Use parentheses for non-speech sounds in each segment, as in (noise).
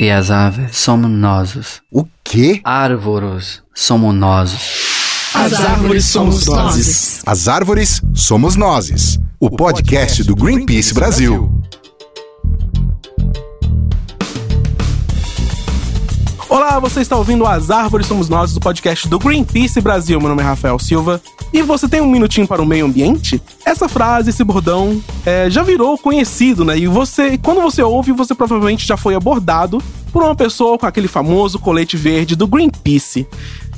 E as árvores somos nós. O quê? Árvores somos nós. As árvores somos nós. As árvores somos nós. O podcast do Greenpeace Brasil. Olá, você está ouvindo As Árvores Somos Nós, do podcast do Greenpeace Brasil. Meu nome é Rafael Silva. E você tem um minutinho para o meio ambiente? Essa frase, esse bordão, é, já virou conhecido, né? E você, quando você ouve, você provavelmente já foi abordado por uma pessoa com aquele famoso colete verde do Greenpeace.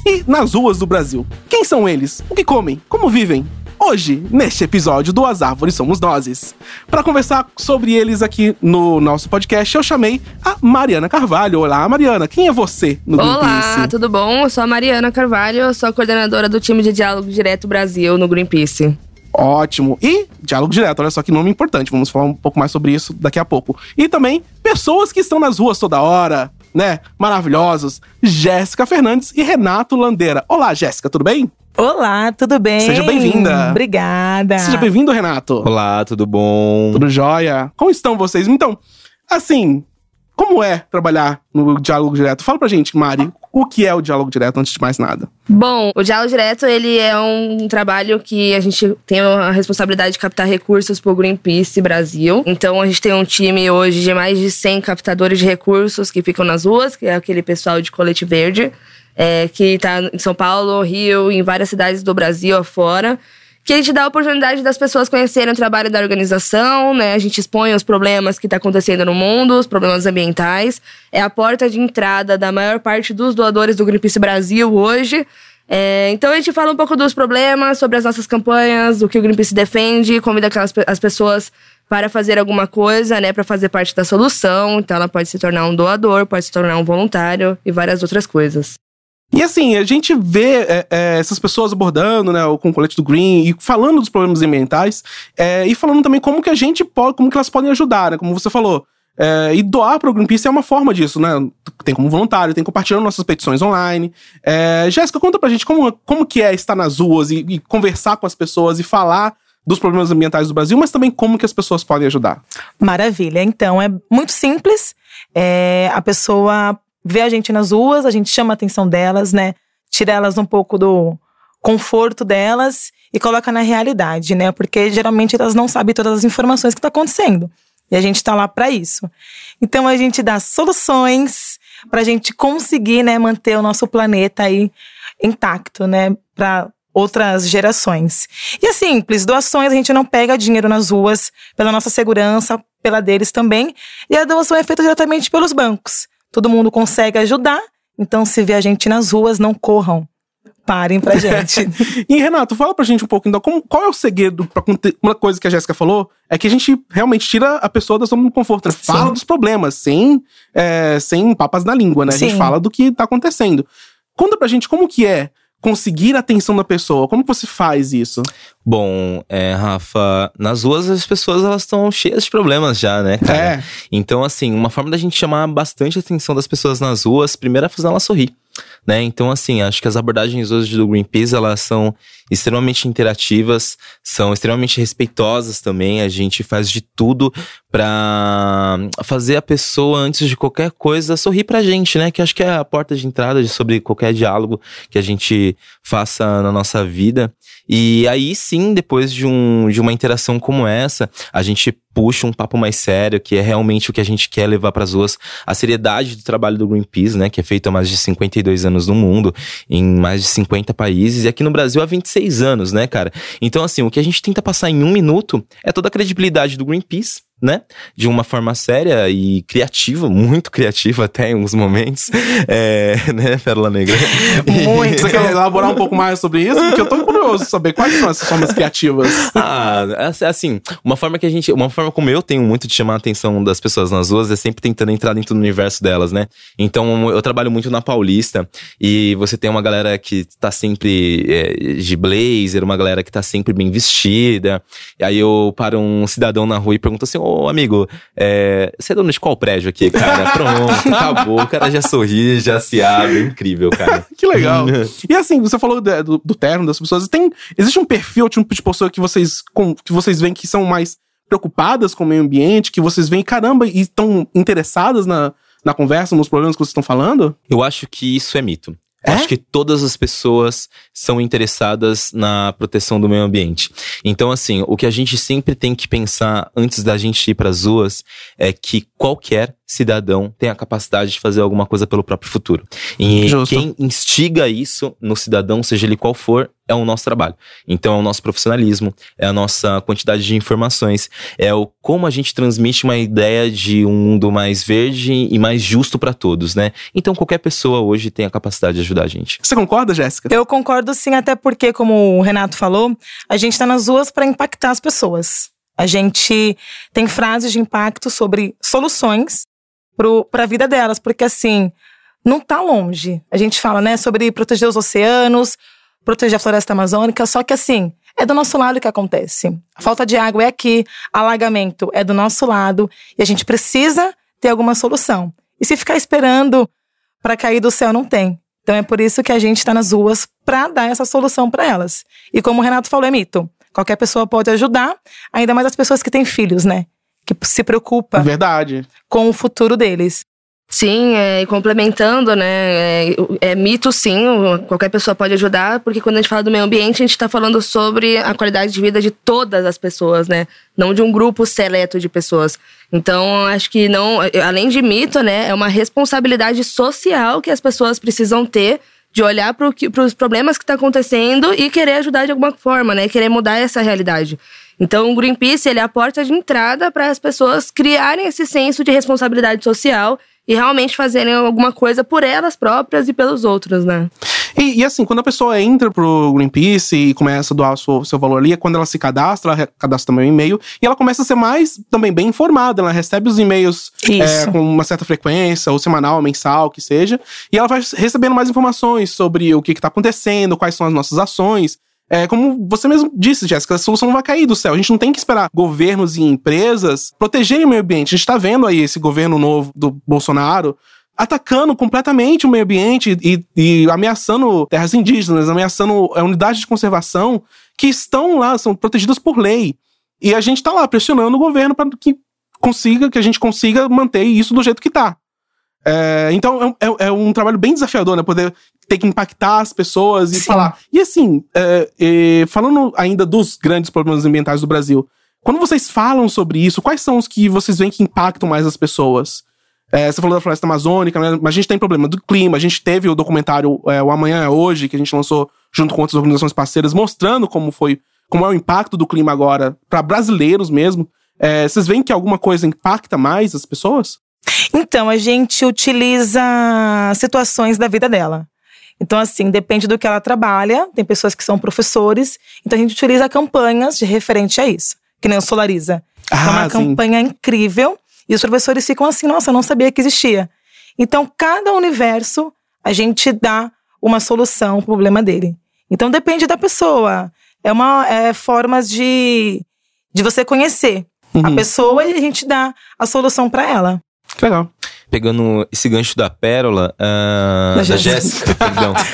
E nas ruas do Brasil, quem são eles? O que comem? Como vivem? Hoje, neste episódio do As Árvores Somos Nozes. Para conversar sobre eles aqui no nosso podcast, eu chamei a Mariana Carvalho. Olá, Mariana, quem é você no Olá, Greenpeace? tudo bom? Eu sou a Mariana Carvalho, eu sou a coordenadora do time de Diálogo Direto Brasil no Greenpeace. Ótimo. E diálogo direto, olha só que nome importante. Vamos falar um pouco mais sobre isso daqui a pouco. E também pessoas que estão nas ruas toda hora, né? Maravilhosos. Jéssica Fernandes e Renato Landeira. Olá, Jéssica, tudo bem? Olá, tudo bem? Seja bem-vinda. Obrigada. Seja bem-vindo, Renato. Olá, tudo bom? Tudo jóia? Como estão vocês? Então, assim, como é trabalhar no diálogo direto? Fala pra gente, Mari, o que é o diálogo direto antes de mais nada? Bom, o Diálogo Direto, ele é um trabalho que a gente tem a responsabilidade de captar recursos pro Greenpeace Brasil. Então, a gente tem um time hoje de mais de 100 captadores de recursos que ficam nas ruas, que é aquele pessoal de colete verde, é, que tá em São Paulo, Rio, em várias cidades do Brasil afora. Que a gente dá a oportunidade das pessoas conhecerem o trabalho da organização, né? A gente expõe os problemas que está acontecendo no mundo, os problemas ambientais. É a porta de entrada da maior parte dos doadores do Greenpeace Brasil hoje. É, então a gente fala um pouco dos problemas, sobre as nossas campanhas, o que o Greenpeace defende, convida aquelas, as pessoas para fazer alguma coisa, né, para fazer parte da solução. Então ela pode se tornar um doador, pode se tornar um voluntário e várias outras coisas. E assim, a gente vê é, é, essas pessoas abordando, né, com o colete do Green e falando dos problemas ambientais é, e falando também como que a gente pode, como que elas podem ajudar, né, como você falou. É, e doar para o Greenpeace é uma forma disso, né? Tem como voluntário, tem compartilhando nossas petições online. É, Jéssica, conta pra gente como, como que é estar nas ruas e, e conversar com as pessoas e falar dos problemas ambientais do Brasil, mas também como que as pessoas podem ajudar. Maravilha. Então, é muito simples. É, a pessoa vê a gente nas ruas, a gente chama a atenção delas, né? Tira elas um pouco do conforto delas e coloca na realidade, né? Porque geralmente elas não sabem todas as informações que estão acontecendo. E a gente está lá para isso. Então a gente dá soluções para a gente conseguir, né, manter o nosso planeta aí intacto, né, para outras gerações. E é simples, doações a gente não pega dinheiro nas ruas pela nossa segurança, pela deles também, e a doação é feita diretamente pelos bancos. Todo mundo consegue ajudar, então se vê a gente nas ruas, não corram. Parem pra (laughs) gente. E Renato, fala pra gente um pouco então, como, qual é o segredo pra uma coisa que a Jéssica falou é que a gente realmente tira a pessoa da zona do conforto, né? fala Sim. dos problemas, sem, é, sem papas na língua, né? A gente Sim. fala do que tá acontecendo. Conta pra gente como que é conseguir a atenção da pessoa, como você faz isso? Bom, é, Rafa, nas ruas as pessoas elas estão cheias de problemas já, né, cara? É. Então, assim, uma forma da gente chamar bastante a atenção das pessoas nas ruas, primeiro é fazer elas sorrir, né? Então, assim, acho que as abordagens hoje do Greenpeace, elas são extremamente interativas, são extremamente respeitosas também, a gente faz de tudo pra fazer a pessoa, antes de qualquer coisa, sorrir pra gente, né? Que acho que é a porta de entrada de- sobre qualquer diálogo que a gente faça na nossa vida. E aí sim, depois de, um, de uma interação como essa, a gente puxa um papo mais sério, que é realmente o que a gente quer levar para as ruas, a seriedade do trabalho do Greenpeace, né, que é feito há mais de 52 anos no mundo, em mais de 50 países, e aqui no Brasil há 26 anos, né, cara? Então, assim, o que a gente tenta passar em um minuto é toda a credibilidade do Greenpeace, né? De uma forma séria e criativa, muito criativa até em alguns momentos. (laughs) É, né, Pérola Negra? Muito. Você quer (laughs) elaborar um pouco mais sobre isso? Porque eu tô curioso de saber quais são essas formas criativas. (laughs) Ah, assim, uma forma que a gente. Uma forma como eu tenho muito de chamar a atenção das pessoas nas ruas é sempre tentando entrar dentro do universo delas, né? Então, eu trabalho muito na Paulista e você tem uma galera que tá sempre é, de blazer, uma galera que tá sempre bem vestida. E aí eu paro um cidadão na rua e pergunto assim: Ô amigo, é, você é dono de qual prédio aqui, cara? (laughs) Pronto, acabou. O cara já sorri, já se abre. Incrível, cara. (laughs) Que legal. (laughs) E assim, você falou de- do, do terno das pessoas. Tem, existe um perfil, tipo de pessoa que vocês, com, que vocês veem que são mais preocupadas com o meio ambiente, que vocês veem, caramba, e estão interessadas na, na conversa, nos problemas que vocês estão falando? Eu acho que isso é mito. É? Acho que todas as pessoas são interessadas na proteção do meio ambiente. Então, assim, o que a gente sempre tem que pensar antes da gente ir para as ruas é que qualquer cidadão tem a capacidade de fazer alguma coisa pelo próprio futuro. E Justo. quem instiga isso no cidadão, seja ele qual for, é o nosso trabalho. Então, é o nosso profissionalismo, é a nossa quantidade de informações, é o como a gente transmite uma ideia de um mundo mais verde e mais justo para todos, né? Então, qualquer pessoa hoje tem a capacidade de ajudar a gente. Você concorda, Jéssica? Eu concordo sim, até porque, como o Renato falou, a gente está nas ruas para impactar as pessoas. A gente tem frases de impacto sobre soluções para a vida delas, porque assim, não tá longe. A gente fala, né, sobre proteger os oceanos, proteger a floresta amazônica, só que assim, é do nosso lado que acontece. A falta de água é aqui, alagamento é do nosso lado, e a gente precisa ter alguma solução. E se ficar esperando para cair do céu, não tem. Então é por isso que a gente está nas ruas para dar essa solução para elas. E como o Renato falou, é mito. Qualquer pessoa pode ajudar, ainda mais as pessoas que têm filhos, né? Que se preocupa Verdade. com o futuro deles. Sim, é, e complementando, né? É, é mito, sim, qualquer pessoa pode ajudar, porque quando a gente fala do meio ambiente, a gente está falando sobre a qualidade de vida de todas as pessoas, né? Não de um grupo seleto de pessoas. Então, acho que não, além de mito, né? É uma responsabilidade social que as pessoas precisam ter de olhar para os problemas que está acontecendo e querer ajudar de alguma forma, né? Querer mudar essa realidade. Então, o Greenpeace ele é a porta de entrada para as pessoas criarem esse senso de responsabilidade social e realmente fazerem alguma coisa por elas próprias e pelos outros, né? E, e assim, quando a pessoa entra pro Greenpeace e começa a doar o seu, seu valor ali, é quando ela se cadastra, ela cadastra também o e-mail, e ela começa a ser mais também bem informada. Ela recebe os e-mails é, com uma certa frequência, ou semanal, ou mensal, que seja, e ela vai recebendo mais informações sobre o que, que tá acontecendo, quais são as nossas ações. É, como você mesmo disse, Jéssica, a solução não vai cair do céu. A gente não tem que esperar governos e empresas protegerem o meio ambiente. A gente tá vendo aí esse governo novo do Bolsonaro atacando completamente o meio ambiente e, e ameaçando terras indígenas, ameaçando a unidades de conservação que estão lá, são protegidas por lei. E a gente tá lá pressionando o governo para que consiga, que a gente consiga manter isso do jeito que tá. É, então é, é- é um trabalho bem desafiador, né? Poder ter que impactar as pessoas e Sim. falar. E assim, é, falando ainda dos grandes problemas ambientais do Brasil, quando vocês falam sobre isso, quais são os que vocês veem que impactam mais as pessoas? É, você falou da floresta amazônica, mas a gente tem problema do clima. A gente teve o documentário é, O Amanhã é Hoje, que a gente lançou junto com outras organizações parceiras, mostrando como foi, como é o impacto do clima agora para brasileiros mesmo. Vocês veem que alguma coisa impacta mais as pessoas? Então, a gente utiliza situações da vida dela. Então, assim, depende do que ela trabalha. Tem pessoas que são professores. Então, a gente utiliza campanhas de referente a isso. Que nem o Solariza. é uma Ah, sim. campanha incrível. E os professores ficam assim, nossa, eu não sabia que existia. Então, cada universo, a gente dá uma solução pro problema dele. Então, depende da pessoa. É uma é formas de, de você conhecer a Uhum. pessoa e a gente dá a solução para ela. Que legal. Pegando esse gancho da Pérola, ah, Da da Jéssica. Jéssica, perdão. (laughs)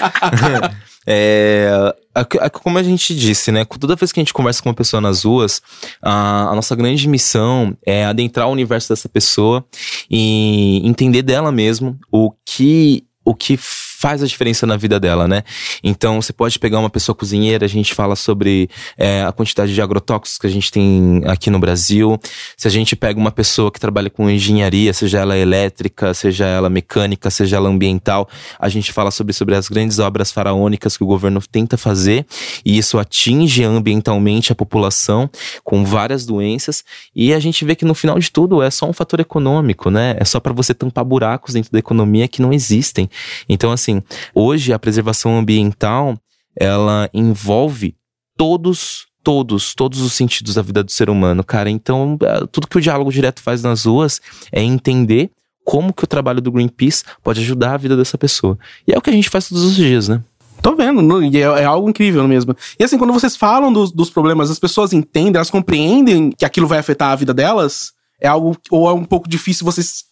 (laughs) É, a- a- como a gente disse, né? Toda vez que a gente conversa com uma pessoa nas ruas, a, a nossa grande missão é adentrar o universo dessa pessoa e entender dela mesmo o que o que faz a diferença na vida dela, né? Então, você pode pegar uma pessoa cozinheira, a gente fala sobre é, a quantidade de agrotóxicos que a gente tem aqui no Brasil. Se a gente pega uma pessoa que trabalha com engenharia, seja ela elétrica, seja ela mecânica, seja ela ambiental, a gente fala sobre, sobre as grandes obras faraônicas que o governo tenta fazer e isso atinge ambientalmente a população com várias doenças e a gente vê que no final de tudo é só um fator econômico, né? É só para você tampar buracos dentro da economia que não existem. Então, assim, hoje a preservação ambiental ela envolve todos todos, todos os sentidos da vida do ser humano, cara. Então, eh, tudo que o diálogo direto faz nas ruas é entender como que o trabalho do Greenpeace pode ajudar a vida dessa pessoa. E é o que a gente faz todos os dias, né? Tô vendo, é, é algo incrível mesmo. E assim, quando vocês falam dos, dos problemas, as pessoas entendem, elas compreendem que aquilo vai afetar a vida delas? É algo, ou é um pouco difícil vocês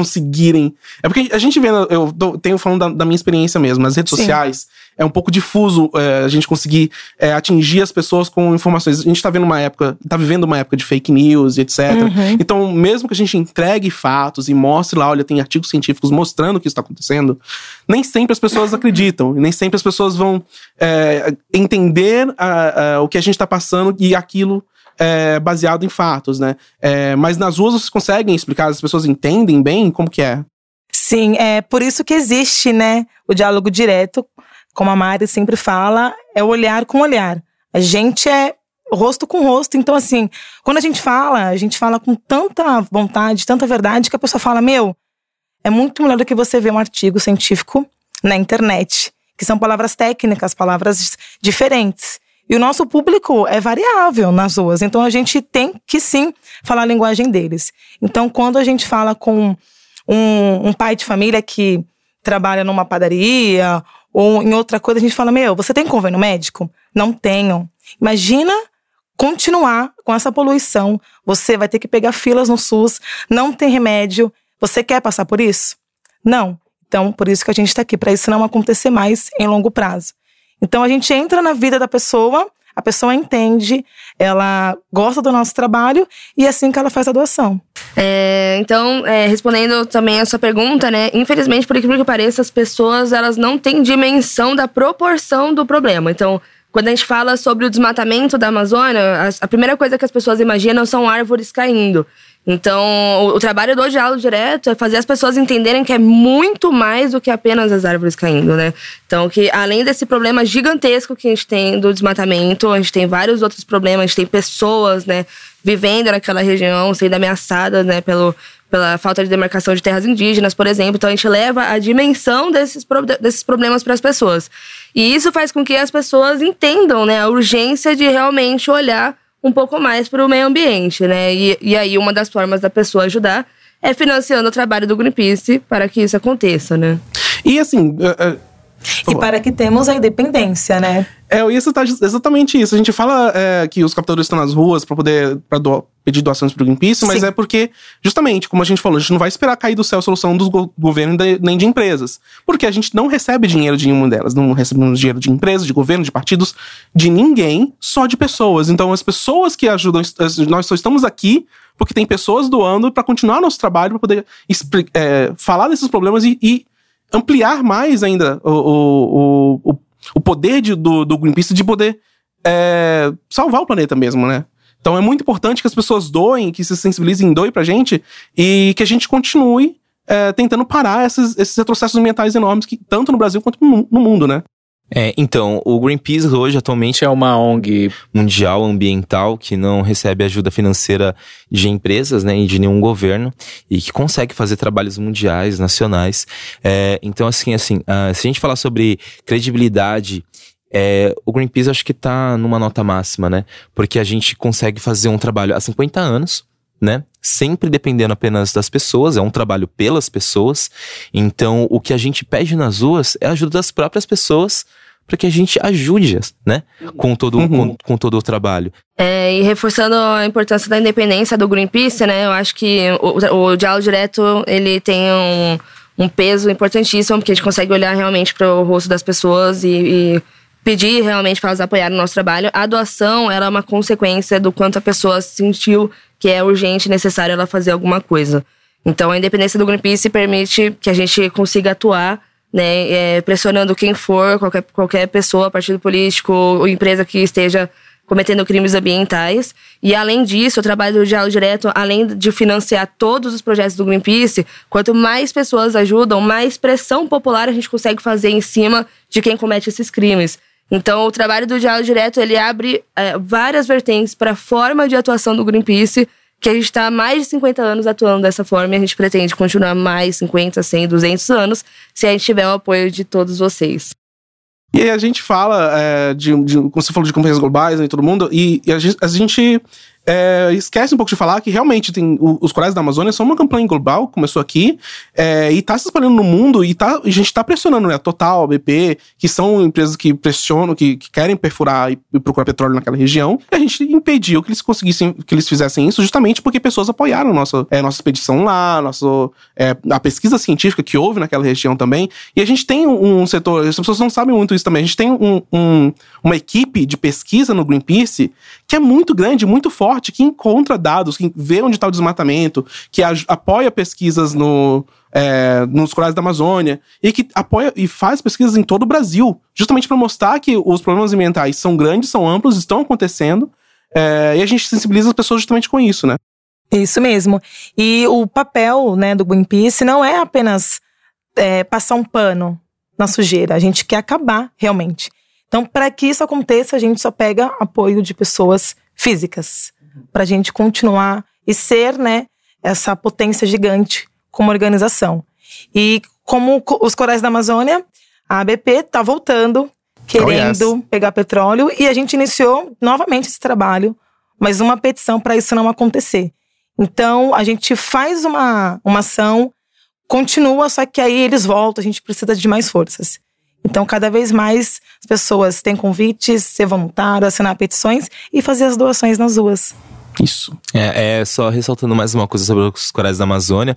conseguirem. É porque a gente vê, eu tô- tenho falando da, da minha experiência mesmo, nas redes Sim. sociais, é um pouco difuso é, a gente conseguir é, atingir as pessoas com informações. A gente tá vendo uma época, tá vivendo uma época de fake news e etc. Uhum. Então, mesmo que a gente entregue fatos e mostre lá, olha, tem artigos científicos mostrando que isso tá acontecendo, nem sempre as pessoas acreditam, nem sempre as pessoas vão é, entender a- a- o que a gente tá passando e aquilo é baseado em fatos, né? É, mas nas ruas vocês conseguem explicar, as pessoas entendem bem como que é? Sim, é por isso que existe, né, o diálogo direto, como a Mari sempre fala, é o olhar com olhar. A gente é rosto com rosto, então assim, quando a gente fala, a gente fala com tanta vontade, tanta verdade que a pessoa fala: "Meu, é muito melhor do que você ver um artigo científico na internet, que são palavras técnicas, palavras diferentes. E o nosso público é variável nas ruas, então a gente tem que sim falar a linguagem deles. Então, quando a gente fala com um, um pai de família que trabalha numa padaria ou em outra coisa, a gente fala: Meu, você tem convênio médico? Não tenho. Imagina continuar com essa poluição. Você vai ter que pegar filas no SUS, não tem remédio. Você quer passar por isso? Não. Então, por isso que a gente está aqui, para isso não acontecer mais em longo prazo. Então, a gente entra na vida da pessoa, a pessoa entende, ela gosta do nosso trabalho e é assim que ela faz a doação. É, então, é, respondendo também a sua pergunta, né? Infelizmente, por incrível que pareça, as pessoas elas não têm dimensão da proporção do problema. Então, quando a gente fala sobre o desmatamento da Amazônia, a, primeira coisa que as pessoas imaginam são árvores caindo. Então, o, o trabalho do diálogo direto é fazer as pessoas entenderem que é muito mais do que apenas as árvores caindo, né? Então, que além desse problema gigantesco que a gente tem do desmatamento, a gente tem vários outros problemas, a gente tem pessoas, né, vivendo naquela região, sendo ameaçadas, né, pelo, pela falta de demarcação de terras indígenas, por exemplo. Então, a gente leva a dimensão desses, desses problemas para as pessoas. E isso faz com que as pessoas entendam, né, a urgência de realmente olhar um pouco mais para o meio ambiente, né? E, e aí, uma das formas da pessoa ajudar é financiando o trabalho do Greenpeace para que isso aconteça, né? E assim, E para que temos a independência, né? É, ia citar exatamente isso. A gente fala é, que os captadores estão nas ruas para poder pra pedir doações pro Greenpeace, mas Sim. é porque, justamente, como a gente falou, a gente não vai esperar cair do céu a solução dos go governos nem de empresas. Porque a gente não recebe dinheiro de nenhuma delas. Não recebemos dinheiro de empresas, de governo, de partidos, de ninguém, só de pessoas. Então, as pessoas que ajudam, nós só estamos aqui porque tem pessoas doando para continuar nosso trabalho, para poder é, falar desses problemas e- e ampliar mais ainda o, o, o, o poder de- do, do Greenpeace de poder é, salvar o planeta mesmo, né? Então é muito importante que as pessoas doem, que se sensibilizem, doem pra gente e que a gente continue é, tentando parar esses, esses retrocessos ambientais enormes, que, tanto no Brasil quanto no, no mundo, né? É, então, o Greenpeace hoje atualmente é uma ONG mundial ambiental que não recebe ajuda financeira de empresas, né, e de nenhum governo e que consegue fazer trabalhos mundiais, nacionais. É, então, assim, assim, ah, se a gente falar sobre credibilidade, é, o Greenpeace acho que tá numa nota máxima, né? Porque a gente consegue fazer um trabalho há 50 anos, né? Sempre dependendo apenas das pessoas, é um trabalho pelas pessoas. Então, o que a gente pede nas ruas é a ajuda das próprias pessoas para que a gente ajude-as, né? Com todo, Uhum. com, com todo o trabalho. É, e reforçando a importância da independência do Greenpeace, né? Eu acho que o, o diálogo direto ele tem um, um peso importantíssimo, porque a gente consegue olhar realmente para o rosto das pessoas e, e pedir realmente para elas apoiarem o nosso trabalho. A doação ela é uma consequência do quanto a pessoa sentiu que é urgente e necessário ela fazer alguma coisa. Então, a independência do Greenpeace permite que a gente consiga atuar né, é, pressionando quem for, qualquer, qualquer pessoa, partido político ou empresa que esteja cometendo crimes ambientais. E além disso, o trabalho do Diálogo Direto, além de financiar todos os projetos do Greenpeace, quanto mais pessoas ajudam, mais pressão popular a gente consegue fazer em cima de quem comete esses crimes. Então, o trabalho do Diálogo Direto, ele abre é, várias vertentes para a forma de atuação do Greenpeace, que a gente está há mais de 50 anos atuando dessa forma e a gente pretende continuar mais 50, 100, 200 anos se a gente tiver o apoio de todos vocês. E aí a gente fala é, de, de. Como você falou de companhias globais e todo mundo, e, e a gente. A gente é, esquece um pouco de falar que realmente tem o- os Corais da Amazônia são uma campanha global, começou aqui, é, e tá se espalhando no mundo, e tá, a gente tá pressionando, né? Total, a BP, que são empresas que pressionam, que, que querem perfurar e, e procurar petróleo naquela região, e a gente impediu que eles conseguissem, que eles fizessem isso justamente porque pessoas apoiaram nossa, é, nossa expedição lá, nosso, é, a pesquisa científica que houve naquela região também. E a gente tem um, um setor, as pessoas não sabem muito isso também, a gente tem um- um- uma equipe de pesquisa no Greenpeace que é muito grande, muito forte, que encontra dados, que vê onde está o desmatamento, que apoia pesquisas no, é, nos corais da Amazônia e que apoia e faz pesquisas em todo o Brasil, justamente para mostrar que os problemas ambientais são grandes, são amplos, estão acontecendo. é, e a gente sensibiliza as pessoas justamente com isso, né? Isso mesmo. E o papel né, do Greenpeace não é apenas é, passar um pano na sujeira. A gente quer acabar realmente. Então, para que isso aconteça, a gente só pega apoio de pessoas físicas. Para a gente continuar e ser né, essa potência gigante como organização. E como co- os corais da Amazônia, a ABP está voltando, querendo pegar petróleo. E a gente iniciou novamente esse trabalho, mas uma petição para isso não acontecer. Então, a gente faz uma, uma ação, continua, só que aí eles voltam, a gente precisa de mais forças. Então, cada vez mais as pessoas têm convites, ser voluntário, assinar petições e fazer as doações nas ruas. Isso. É, é, só ressaltando mais uma coisa sobre os corais da Amazônia.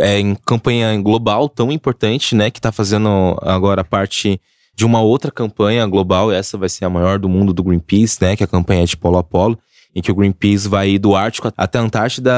É em campanha global tão importante, né? Que tá fazendo agora parte de uma outra campanha global. Essa vai ser a maior do mundo do Greenpeace, né? Que é a campanha de Polo a Polo. Em que o Greenpeace vai do Ártico até a Antártida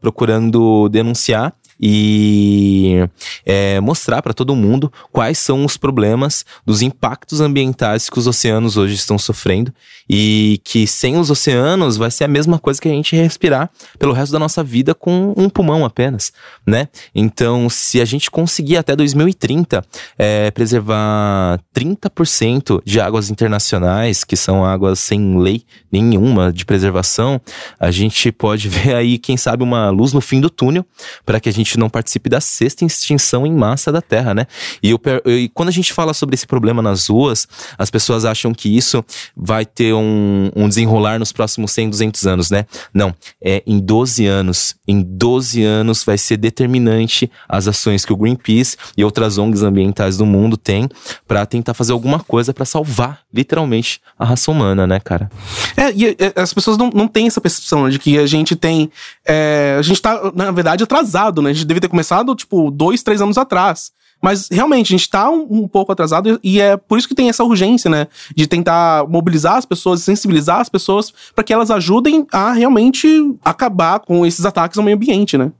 procurando denunciar e é, mostrar para todo mundo quais são os problemas dos impactos ambientais que os oceanos hoje estão sofrendo e que sem os oceanos vai ser a mesma coisa que a gente respirar pelo resto da nossa vida com um pulmão apenas, né? Então, se a gente conseguir até 2030 é, preservar 30% de águas internacionais, que são águas sem lei nenhuma de preservação, a gente pode (laughs) ver aí, quem sabe, uma luz no fim do túnel para que a gente não participe da sexta extinção em massa da Terra, né? E, eu e quando a gente fala sobre esse problema nas ruas, as pessoas acham que isso vai ter um, um desenrolar nos próximos 100, 200 anos, né? Não, é em 12 anos. Em 12 anos vai ser determinante as ações que o Greenpeace e outras ONGs ambientais do mundo têm para tentar fazer alguma coisa para salvar, literalmente, a raça humana, né, cara? É, e é, as pessoas não, não têm essa percepção de que a gente tem. É, a gente tá, na verdade, atrasado, né? A gente devia ter começado, tipo, dois, três anos atrás. Mas realmente, a gente tá um, um pouco atrasado e é por isso que tem essa urgência, né? De tentar mobilizar as pessoas, sensibilizar as pessoas para que elas ajudem a realmente acabar com esses ataques ao meio ambiente, né?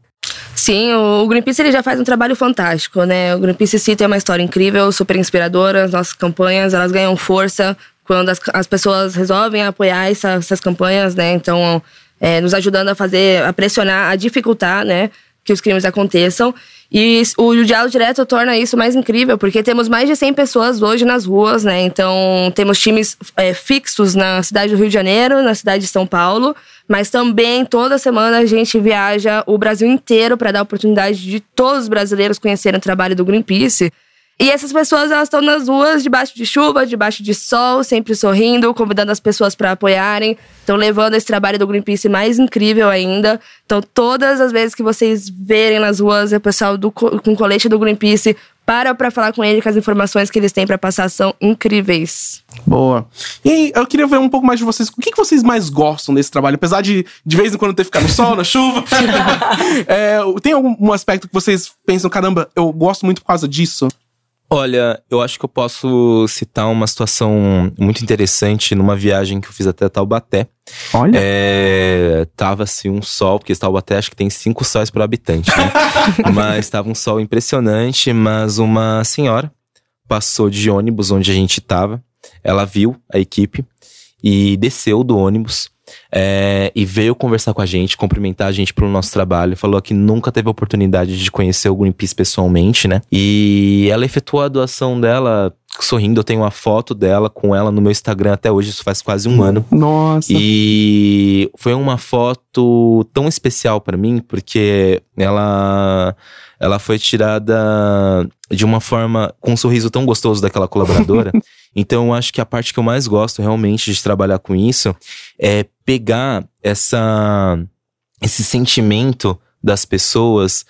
Sim, o Greenpeace ele já faz um trabalho fantástico, né? O Greenpeace City é uma história incrível, super inspiradora. As nossas campanhas, elas ganham força quando as, as pessoas resolvem apoiar essa- essas campanhas, né? Então, é, nos ajudando a fazer, a pressionar, a dificultar, né? Que os crimes aconteçam. E o diálogo direto torna isso mais incrível, porque temos mais de 100 pessoas hoje nas ruas, né? Então, temos times é, fixos na cidade do Rio de Janeiro, na cidade de São Paulo, mas também toda semana a gente viaja o Brasil inteiro para dar oportunidade de todos os brasileiros conhecerem o trabalho do Greenpeace. E essas pessoas elas estão nas ruas debaixo de chuva, debaixo de sol, sempre sorrindo, convidando as pessoas para apoiarem, estão levando esse trabalho do Greenpeace mais incrível ainda. Então, todas as vezes que vocês verem nas ruas o pessoal do, co- com colete do Greenpeace, para para falar com ele que as informações que eles têm para passar são incríveis. Boa. E aí, eu queria ver um pouco mais de vocês. O que, que vocês mais gostam desse trabalho? Apesar de de vez em quando ter ficar no sol, na chuva. (laughs) É, tem algum aspecto que vocês pensam, caramba, eu gosto muito por causa disso? Olha, eu acho que eu posso citar uma situação muito interessante numa viagem que eu fiz até Taubaté. Olha. É, tava assim um sol, porque Taubaté acho que tem cinco sóis por habitante, né? (laughs) mas tava um sol impressionante, mas uma senhora passou de ônibus onde a gente tava, ela viu a equipe e desceu do ônibus é, e veio conversar com a gente, cumprimentar a gente pelo nosso trabalho. Falou que nunca teve a oportunidade de conhecer o Greenpeace pessoalmente, né? E ela efetuou a doação dela sorrindo. Eu tenho uma foto dela com ela no meu Instagram até hoje, isso faz quase um ano. Nossa. E foi uma foto tão especial pra mim, porque ela ela foi tirada de uma forma com um sorriso tão gostoso daquela colaboradora (laughs) Então, eu acho que a parte que eu mais gosto realmente de trabalhar com isso é pegar essa, esse sentimento das pessoas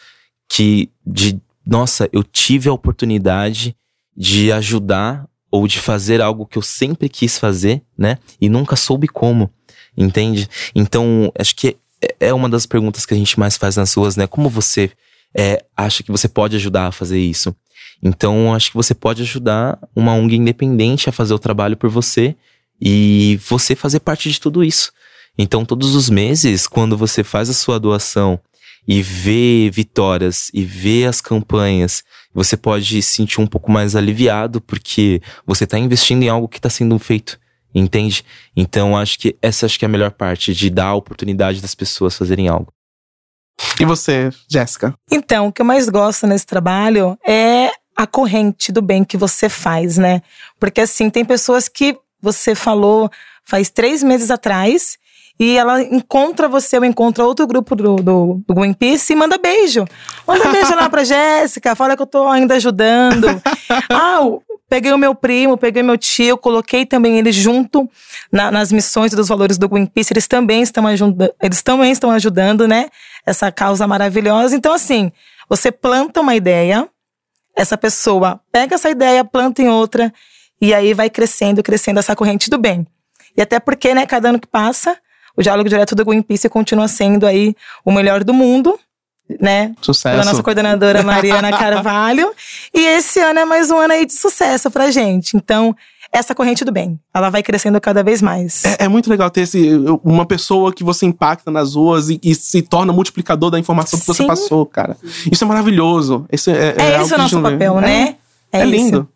que, de, nossa, eu tive a oportunidade de ajudar ou de fazer algo que eu sempre quis fazer, né? E nunca soube como, entende? Então, acho que é uma das perguntas que a gente mais faz nas ruas, né? Como você é, acha que você pode ajudar a fazer isso? Então, acho que você pode ajudar uma ONG independente a fazer o trabalho por você e você fazer parte de tudo isso. Então, todos os meses, quando você faz a sua doação e vê vitórias e vê as campanhas, você pode se sentir um pouco mais aliviado porque você está investindo em algo que está sendo feito. Entende? Então acho que essa acho que é a melhor parte de dar a oportunidade das pessoas fazerem algo. E você, Jéssica? Então, o que eu mais gosto nesse trabalho é a corrente do bem que você faz, né? Porque assim, tem pessoas que você falou faz três meses atrás e ela encontra você ou encontra outro grupo do, do, do Greenpeace e manda beijo. Manda beijo lá pra (laughs) Jéssica, fala que eu tô ainda ajudando. (laughs) ah, peguei o meu primo, peguei meu tio, coloquei também ele junto na, nas missões dos valores do Greenpeace. Eles também estão ajudando, eles também estão ajudando, né? Essa causa maravilhosa. Então, assim, você planta uma ideia, essa pessoa pega essa ideia, planta em outra, e aí vai crescendo, crescendo essa corrente do bem. E até porque, né, cada ano que passa, o diálogo direto do Greenpeace continua sendo aí o melhor do mundo, né? Sucesso. Pela nossa coordenadora Mariana (laughs) Carvalho. e esse ano é mais um ano aí de sucesso pra gente. Então, essa corrente do bem, ela vai crescendo cada vez mais. É, é muito legal ter esse, uma pessoa que você impacta nas ruas e, e se torna multiplicador da informação que Sim. você passou, cara. Isso é maravilhoso. Esse é, é, é esse o nosso papel, né? É, é lindo.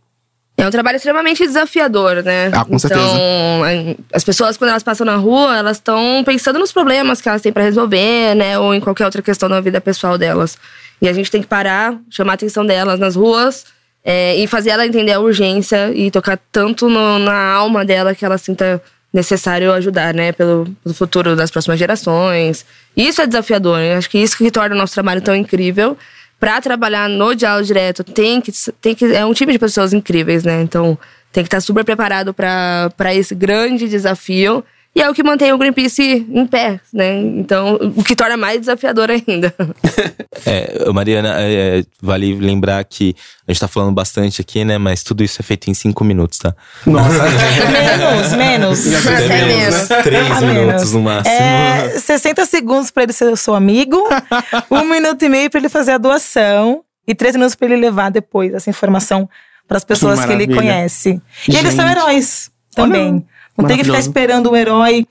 É um trabalho extremamente desafiador, né? Ah, com então, certeza. as pessoas, quando elas passam na rua, elas estão pensando nos problemas que elas têm para resolver, né? Ou em qualquer outra questão da vida pessoal delas. E a gente tem que parar, chamar a atenção delas nas ruas é, e fazer ela entender a urgência e tocar tanto no, na alma dela que ela sinta necessário ajudar, né? Pelo, pelo futuro das próximas gerações. Isso é desafiador. Acho que isso que torna o nosso trabalho tão incrível para trabalhar no diálogo direto, tem que, tem que. É um time de pessoas incríveis, né? Então tem que estar tá super preparado para esse grande desafio. E é o que mantém o Greenpeace em pé, né? Então, o que torna mais desafiador ainda. (laughs) é, Mariana, é, vale lembrar que a gente tá falando bastante aqui, né? Mas tudo isso é feito em cinco minutos, tá? Nossa. menos, menos. Até menos. Três minutos no máximo. É, 60 segundos para ele ser seu amigo, (laughs) um minuto e meio para ele fazer a doação e três minutos para ele levar depois essa informação para as pessoas que, que, ele conhece. E eles são heróis também. Olha. Não tem que ficar esperando o herói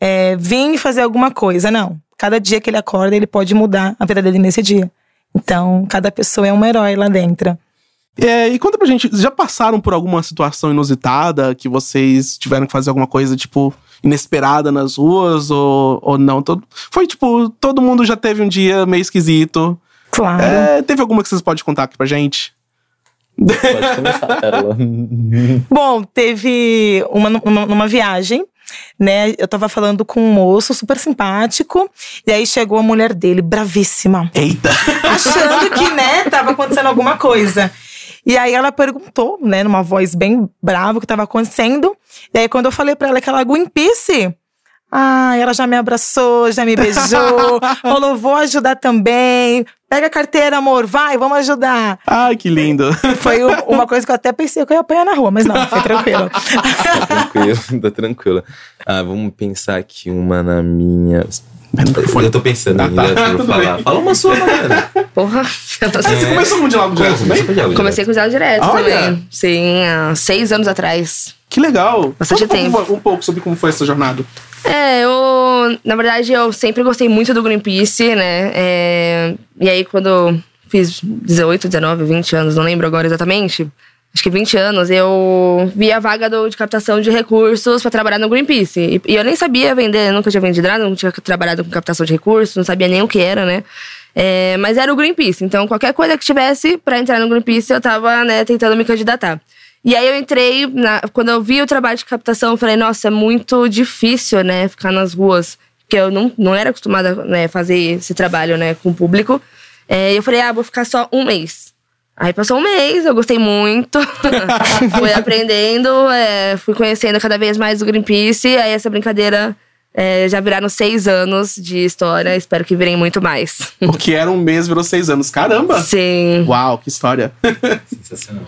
é, vir fazer alguma coisa, não. Cada dia que ele acorda, ele pode mudar a vida dele nesse dia. Então, cada pessoa é um herói lá dentro. É, e conta pra gente, já passaram por alguma situação inusitada que vocês tiveram que fazer alguma coisa, tipo, inesperada nas ruas ou, ou não? Todo, foi tipo, todo mundo já teve um dia meio esquisito. Claro. É, teve alguma que vocês podem contar aqui pra gente? Pode começar, Pérola. (laughs) Bom, teve uma, uma, uma viagem né? Eu tava falando com um moço super simpático, e aí chegou a mulher dele, bravíssima. Eita! Achando que, né, tava acontecendo alguma coisa. E aí ela perguntou, né, numa voz bem brava o que tava acontecendo. E aí quando eu falei para ela que ela Greenpeace, Ai, ela já me abraçou, já me beijou. (laughs) falou, vou ajudar também. Pega a carteira, amor, vai, vamos ajudar. Ai, que lindo. Foi uma coisa que eu até pensei que eu ia apanhar na rua, mas não, foi tranquilo. tá (laughs) tranquilo, tá tranquilo. Ah, vamos pensar aqui uma na minha. Eu tô pensando ah, tá. falar. Fala uma sua, galera. (laughs) Porra. Você começou com o diálogo direto também? Comecei com o diálogo direto Olha. também. Sim, há seis anos atrás. Que legal. Bastante tempo. Um, um pouco sobre como foi essa jornada. É, eu. Na verdade, eu sempre gostei muito do Greenpeace, né? É, e aí, quando fiz 18, 19, 20 anos, não lembro agora exatamente. Acho que 20 anos, eu vi a vaga do, de captação de recursos para trabalhar no Greenpeace. E, e, eu nem sabia vender, nunca tinha vendido nada, não tinha trabalhado com captação de recursos, não sabia nem o que era, né? É, mas era o Greenpeace. Então, qualquer coisa que tivesse para entrar no Greenpeace, eu tava, né, tentando me candidatar. E aí eu entrei, na, quando eu vi o trabalho de captação, eu falei, nossa, é muito difícil, né, ficar nas ruas. Porque eu não, não era acostumada a né, fazer esse trabalho, né, com o público. É, eu falei, ah, vou ficar só um mês. Aí passou um mês, eu gostei muito. (laughs) fui aprendendo, é, fui conhecendo cada vez mais o Greenpeace. Aí essa brincadeira é, já viraram seis anos de história. Espero que virem muito mais. O que era um mês virou seis anos. Caramba! Sim. Uau, que história. Sensacional.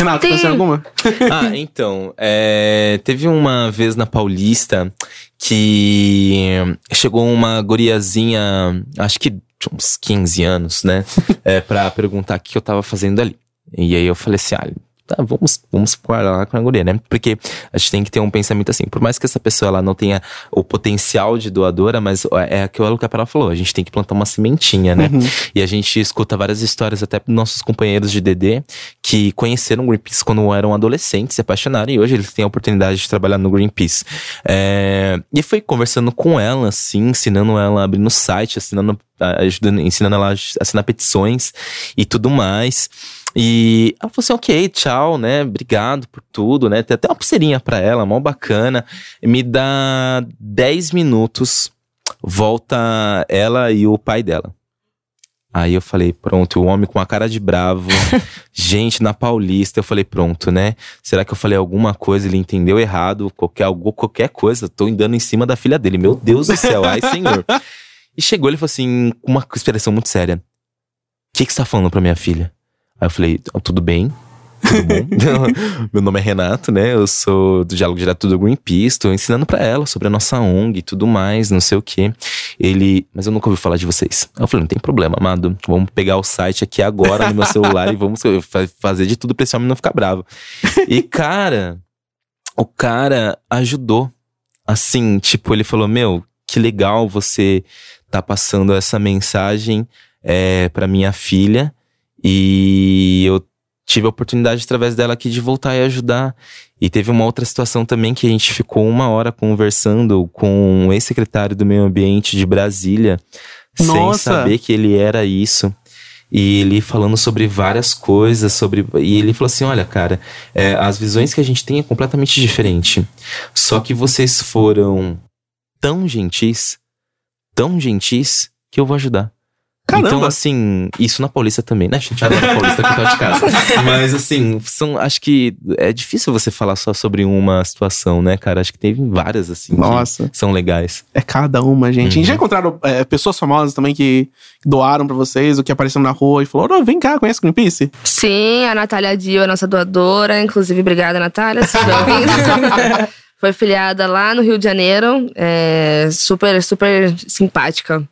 Renato, Tem- tem alguma? (laughs) Ah, então, é, teve uma vez na Paulista que chegou uma guriazinha, acho que uns 15 anos, né? (laughs) É, pra perguntar o que eu tava fazendo ali. E aí eu falei assim, ah, tá, vamos, vamos falar com a guria, né? Porque a gente tem que ter um pensamento assim, por mais que essa pessoa ela não tenha o potencial de doadora, mas é aquilo que a Pela falou, a gente tem que plantar uma sementinha, né? E a gente escuta várias histórias até dos nossos companheiros de DD que conheceram o Greenpeace quando eram adolescentes, se apaixonaram e hoje eles têm a oportunidade de trabalhar no Greenpeace. É, e foi conversando com ela, assim, ensinando ela a abrir no site, assinando, ajudando, ensinando ela a assinar petições e tudo mais. E ela falou assim, ok, tchau, né? Obrigado por tudo, né? Tem até uma pulseirinha pra ela, mó bacana. Me dá 10 minutos, volta ela e o pai dela. Aí eu falei, pronto, o homem com a cara de bravo, (laughs) gente na Paulista, eu falei, pronto, né? Será que eu falei alguma coisa, ele entendeu errado, qualquer, algo, qualquer coisa, tô andando em cima da filha dele, meu Deus do céu, ai senhor. (laughs) E chegou, ele falou assim, com uma expressão muito séria, o que que você tá falando pra minha filha? Aí eu falei, "Ah, tudo bem, tudo bom? (laughs) Meu nome é Renato, né? Eu sou do Diálogo Direto do Greenpeace, tô ensinando pra ela sobre a nossa ONG e tudo mais, não sei o quê. Ele, mas eu nunca ouvi falar de vocês. Aí eu falei, não tem problema, amado. Vamos pegar o site aqui agora no meu celular e vamos fa- fazer de tudo pra esse homem não ficar bravo. E, cara, o cara ajudou. Assim, tipo, ele falou, meu, que legal você tá passando essa mensagem é, para minha filha. E eu tive a oportunidade através dela aqui de voltar e ajudar. E teve uma outra situação também que a gente ficou uma hora conversando com o ex-secretário do Meio Ambiente de Brasília, sem Nossa! saber que ele era isso. E ele falando sobre várias coisas, sobre. E ele falou assim: olha, cara, é, as visões que a gente tem é completamente diferente. Só que vocês foram tão gentis, tão gentis, que eu vou ajudar. Caramba! Então, assim, isso na Paulista também, né? A gente adora a Paulista que tá de casa. (laughs) Mas, assim, são, acho que é difícil você falar só sobre uma situação, né, cara? Acho que teve várias, assim, que Nossa, são legais. é cada uma, gente. Uhum. E já encontraram é, pessoas famosas também que doaram pra vocês, ou que apareceram na rua e falaram: "Ô, vem cá, conhece o Greenpeace? Sim, a Natália Dio, a nossa doadora. Inclusive, obrigada, Natália. (laughs) Foi filiada lá no Rio de Janeiro. É, super, super simpática.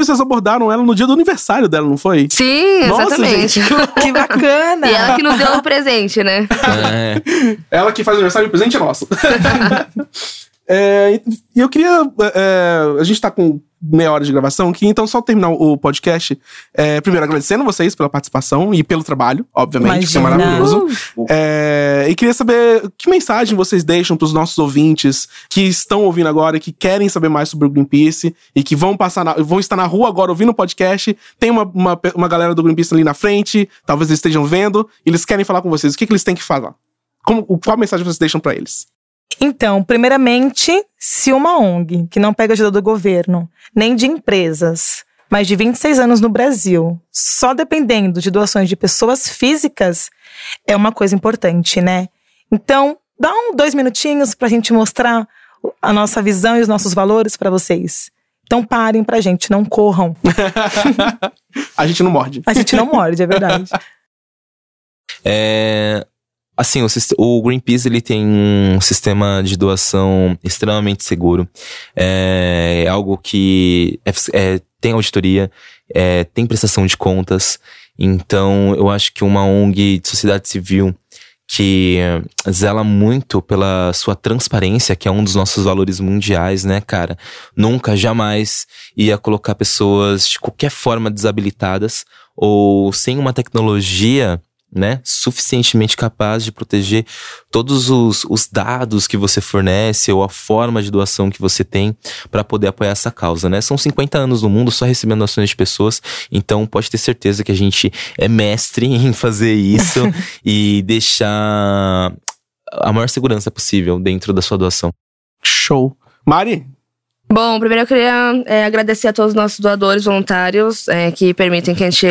Inclusive, vocês abordaram ela no dia do aniversário dela, não foi? Sim, Nossa, exatamente. Que (laughs) bacana! E ela que nos deu o presente, né? É, Ela que faz aniversário, o presente é nosso. (laughs) É, E eu queria. é, a gente tá com meia hora de gravação aqui, então só terminar o podcast. é, primeiro, agradecendo vocês pela participação e pelo trabalho, obviamente, que é maravilhoso. É, e queria saber que mensagem vocês deixam pros nossos ouvintes que estão ouvindo agora e que querem saber mais sobre o Greenpeace e que vão passar na- vão estar na rua agora ouvindo o podcast. Tem uma, uma, uma galera do Greenpeace ali na frente, talvez eles estejam vendo, e eles querem falar com vocês. O que, que eles têm que falar? Como, qual mensagem vocês deixam pra eles? Então, primeiramente, se uma ONG que não pega ajuda do governo, nem de empresas, mais de 26 anos no Brasil, só dependendo de doações de pessoas físicas, é uma coisa importante, né? Então, dá um dois minutinhos pra gente mostrar a nossa visão e os nossos valores pra vocês. Então parem pra gente, não corram. (laughs) A gente não morde. A gente não morde, é verdade. (laughs) É, assim, o, o Greenpeace ele tem um sistema de doação extremamente seguro. É, é algo que é- é- tem auditoria, é, tem prestação de contas. Então, eu acho que uma ONG de sociedade civil que zela muito pela sua transparência, que é um dos nossos valores mundiais, né, cara? Nunca, jamais ia colocar pessoas de qualquer forma desabilitadas ou sem uma tecnologia né, suficientemente capaz de proteger todos os, os dados que você fornece ou a forma de doação que você tem para poder apoiar essa causa, né? São 50 anos no mundo só recebendo doações de pessoas, então pode ter certeza que a gente é mestre (laughs) em fazer isso (laughs) e deixar a maior segurança possível dentro da sua doação. Show. Mari, Bom, primeiro eu queria é, agradecer a todos os nossos doadores voluntários é, que permitem que a gente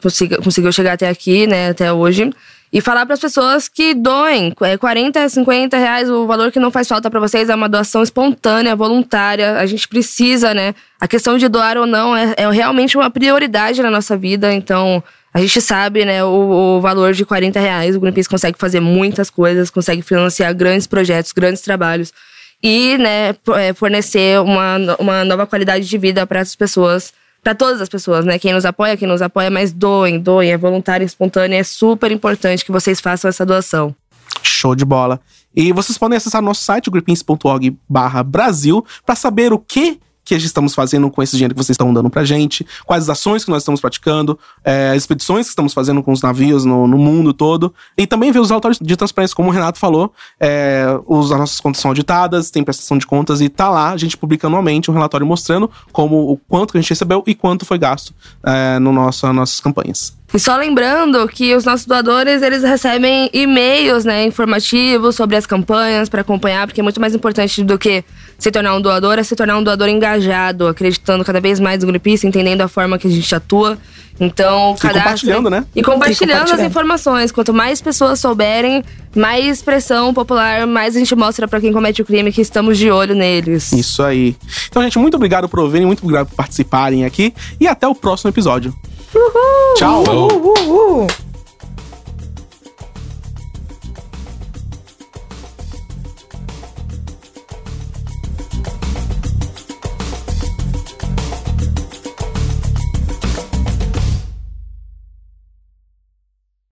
consiga, conseguiu chegar até aqui, né, até hoje. E falar para as pessoas que doem. É 40, 50 reais, o valor que não faz falta para vocês é uma doação espontânea, voluntária. A gente precisa, né? A questão de doar ou não é, é realmente uma prioridade na nossa vida. Então, a gente sabe, né, o, o, valor de 40 reais. O Greenpeace consegue fazer muitas coisas, consegue financiar grandes projetos, grandes trabalhos. E, né, é, fornecer uma, uma nova qualidade de vida para as pessoas para todas as pessoas, né? Quem nos apoia, quem nos apoia, mas doem, doem, é voluntário, espontâneo, é super importante que vocês façam essa doação. Show de bola. E vocês podem acessar nosso site, greenpeace.org Brasil, para saber o que que estamos fazendo com esse dinheiro que vocês estão dando pra gente, quais as ações que nós estamos praticando, é, expedições que estamos fazendo com os navios no, no, mundo todo, e também ver os relatórios de transparência, como o Renato falou, é, os, as nossas contas são auditadas, tem prestação de contas, e tá lá, a gente publica anualmente um relatório mostrando como o quanto que a gente recebeu e quanto foi gasto é, no nosso, nas nossas campanhas. E só lembrando que os nossos doadores, eles recebem e-mails, né, informativos sobre as campanhas para acompanhar, porque é muito mais importante do que se tornar um doador, é se tornar um doador engajado, acreditando cada vez mais no Greenpeace, entendendo a forma que a gente atua. Então, e compartilhando, né? E compartilhando, compartilhando, as informações. Quanto mais pessoas souberem, mais pressão popular, mais a gente mostra para quem comete o crime que estamos de olho neles. Isso aí. Então, gente, muito obrigado por ouvirem, muito obrigado por participarem aqui e até o próximo episódio. Uhul! Tchau! Uhul! Uhul!